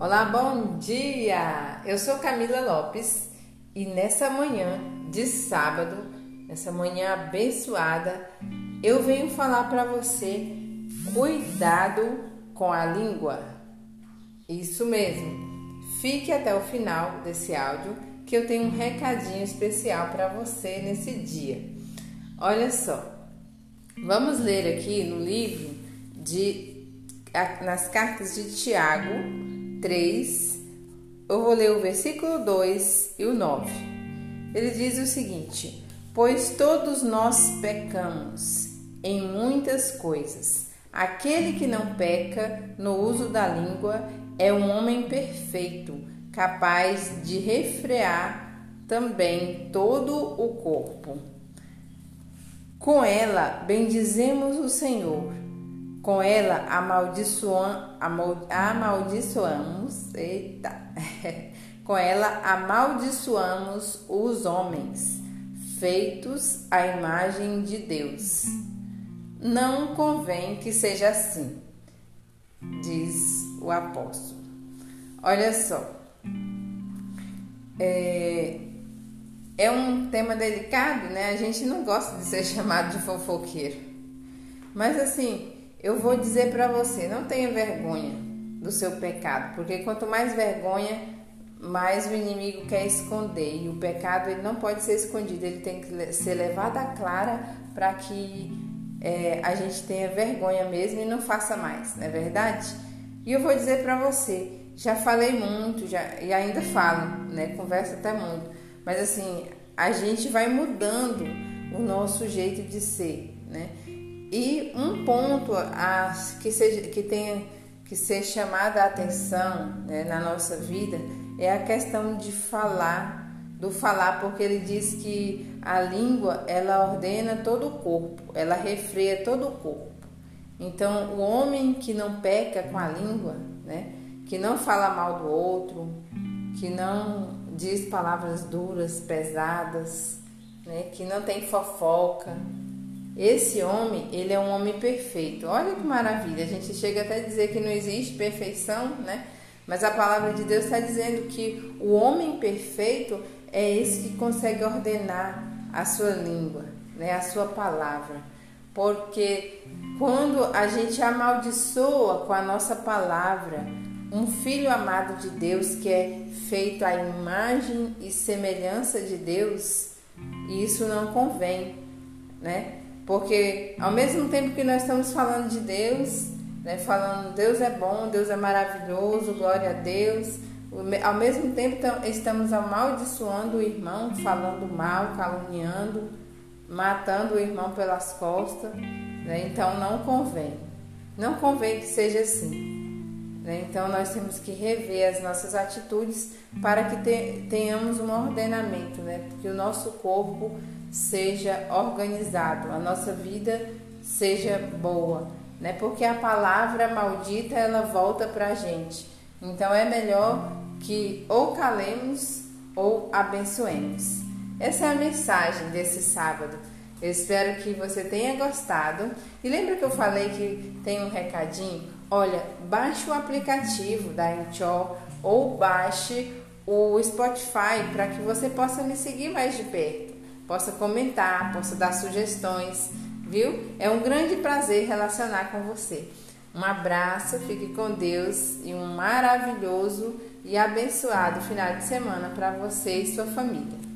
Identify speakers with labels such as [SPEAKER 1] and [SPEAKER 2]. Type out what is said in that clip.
[SPEAKER 1] Olá, bom dia! Eu sou Camila Lopes e nessa manhã de sábado, nessa manhã abençoada, eu venho falar para você cuidado com a língua. Isso mesmo. Fique até o final desse áudio que eu tenho um recadinho especial para você nesse dia. Olha só. Vamos ler aqui no livro de nas cartas de Tiago, 3, eu vou ler o versículo 2 e o 9. Ele diz o seguinte: Pois todos nós pecamos em muitas coisas. Aquele que não peca no uso da língua é um homem perfeito, capaz de refrear também todo o corpo. Com ela bendizemos o Senhor com ela amaldiçoam, amaldiçoamos, eita, com ela amaldiçoamos os homens, feitos à imagem de Deus. Não convém que seja assim, diz o apóstolo. Olha só, é, é um tema delicado, né? A gente não gosta de ser chamado de fofoqueiro, mas assim, eu vou dizer para você, não tenha vergonha do seu pecado, porque quanto mais vergonha, mais o inimigo quer esconder. E o pecado ele não pode ser escondido, ele tem que ser levado à clara para que é, a gente tenha vergonha mesmo e não faça mais, não é verdade? E eu vou dizer para você, já falei muito, já e ainda falo, né? Converso até muito, mas assim a gente vai mudando o nosso jeito de ser, né? E um ponto a, que, seja, que tenha que ser chamada a atenção né, na nossa vida é a questão de falar, do falar, porque ele diz que a língua ela ordena todo o corpo, ela refreia todo o corpo. Então, o homem que não peca com a língua, né, que não fala mal do outro, que não diz palavras duras, pesadas, né, que não tem fofoca, esse homem, ele é um homem perfeito. Olha que maravilha. A gente chega até a dizer que não existe perfeição, né? Mas a palavra de Deus está dizendo que o homem perfeito é esse que consegue ordenar a sua língua, né? A sua palavra. Porque quando a gente amaldiçoa com a nossa palavra um filho amado de Deus que é feito à imagem e semelhança de Deus, isso não convém, né? Porque ao mesmo tempo que nós estamos falando de Deus, né, falando Deus é bom, Deus é maravilhoso, glória a Deus, ao mesmo tempo estamos amaldiçoando o irmão, falando mal, caluniando, matando o irmão pelas costas. Né? Então não convém. Não convém que seja assim. Né? Então nós temos que rever as nossas atitudes para que tenhamos um ordenamento, né? porque o nosso corpo seja organizado, a nossa vida seja boa, né? Porque a palavra maldita ela volta para a gente. Então é melhor que ou calemos ou abençoemos. Essa é a mensagem desse sábado. Eu espero que você tenha gostado. E lembra que eu falei que tem um recadinho? Olha, baixe o aplicativo da Anchor ou baixe o Spotify para que você possa me seguir mais de perto possa comentar, possa dar sugestões, viu? É um grande prazer relacionar com você. Um abraço, fique com Deus e um maravilhoso e abençoado final de semana para você e sua família.